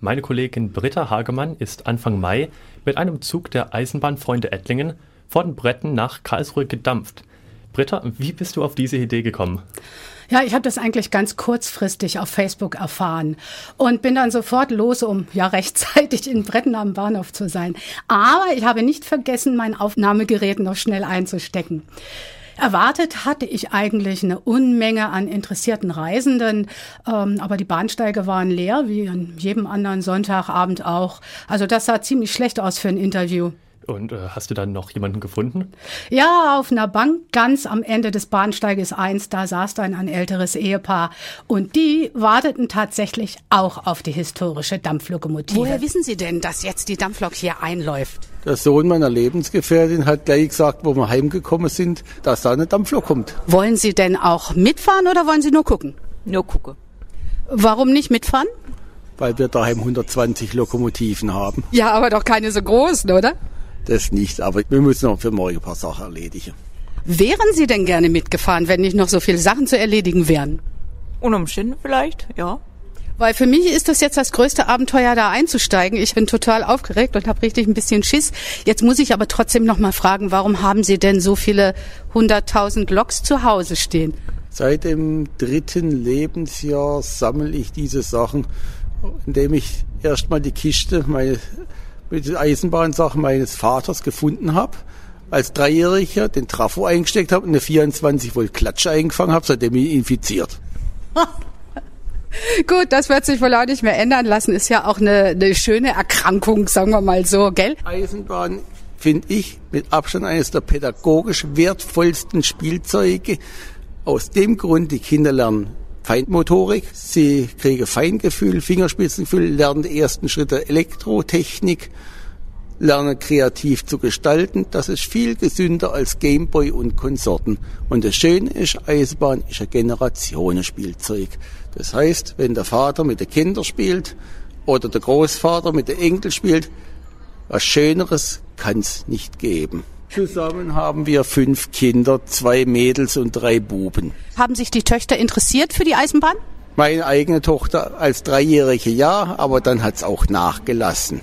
Meine Kollegin Britta Hagemann ist Anfang Mai mit einem Zug der Eisenbahnfreunde Ettlingen von Bretten nach Karlsruhe gedampft. Britta, wie bist du auf diese Idee gekommen? Ja, ich habe das eigentlich ganz kurzfristig auf Facebook erfahren und bin dann sofort los, um ja rechtzeitig in Bretten am Bahnhof zu sein. Aber ich habe nicht vergessen, mein Aufnahmegerät noch schnell einzustecken. Erwartet hatte ich eigentlich eine Unmenge an interessierten Reisenden, ähm, aber die Bahnsteige waren leer, wie an jedem anderen Sonntagabend auch. Also das sah ziemlich schlecht aus für ein Interview. Und äh, hast du dann noch jemanden gefunden? Ja, auf einer Bank ganz am Ende des Bahnsteiges 1, da saß dann ein älteres Ehepaar. Und die warteten tatsächlich auch auf die historische Dampflokomotive. Woher wissen Sie denn, dass jetzt die Dampflok hier einläuft? Der Sohn meiner Lebensgefährtin hat gleich gesagt, wo wir heimgekommen sind, dass da eine Dampflok kommt. Wollen Sie denn auch mitfahren oder wollen Sie nur gucken? Nur gucke. Warum nicht mitfahren? Weil wir daheim 120 Lokomotiven haben. Ja, aber doch keine so großen, oder? Das nicht, aber wir müssen noch für morgen ein paar Sachen erledigen. Wären Sie denn gerne mitgefahren, wenn nicht noch so viele Sachen zu erledigen wären? Unumständen vielleicht, ja. Weil für mich ist das jetzt das größte Abenteuer, da einzusteigen. Ich bin total aufgeregt und habe richtig ein bisschen Schiss. Jetzt muss ich aber trotzdem noch mal fragen, warum haben Sie denn so viele hunderttausend Loks zu Hause stehen? Seit dem dritten Lebensjahr sammle ich diese Sachen, indem ich erstmal die Kiste, meine mit den Eisenbahnsachen meines Vaters gefunden habe. Als Dreijähriger den Trafo eingesteckt habe und eine 24 Volt Klatsche eingefangen habe, seitdem ich infiziert. Gut, das wird sich wohl auch nicht mehr ändern lassen. Ist ja auch eine, eine schöne Erkrankung, sagen wir mal so, gell? Eisenbahn finde ich mit Abstand eines der pädagogisch wertvollsten Spielzeuge. Aus dem Grund, die Kinder lernen Feinmotorik, sie kriegen Feingefühl, Fingerspitzengefühl, lernen die ersten Schritte Elektrotechnik, lernen kreativ zu gestalten. Das ist viel gesünder als Gameboy und Konsorten. Und das Schöne ist, Eisenbahn ist ein Generationenspielzeug. Das heißt, wenn der Vater mit den Kindern spielt oder der Großvater mit den Enkel spielt, was Schöneres kann es nicht geben. Zusammen haben wir fünf Kinder, zwei Mädels und drei Buben. Haben sich die Töchter interessiert für die Eisenbahn? Meine eigene Tochter als Dreijährige ja, aber dann hat's auch nachgelassen.